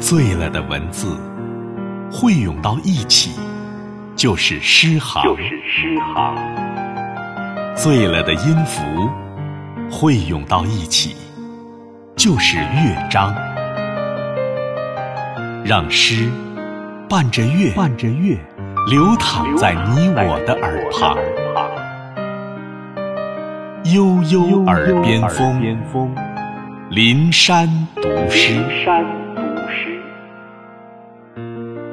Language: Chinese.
醉了的文字汇涌到一起，就是诗行；就是诗行。醉了的音符汇涌到一起，就是乐章。让诗伴着乐，伴着乐，流淌在你我的耳旁。悠悠耳边风，林山读诗。thank you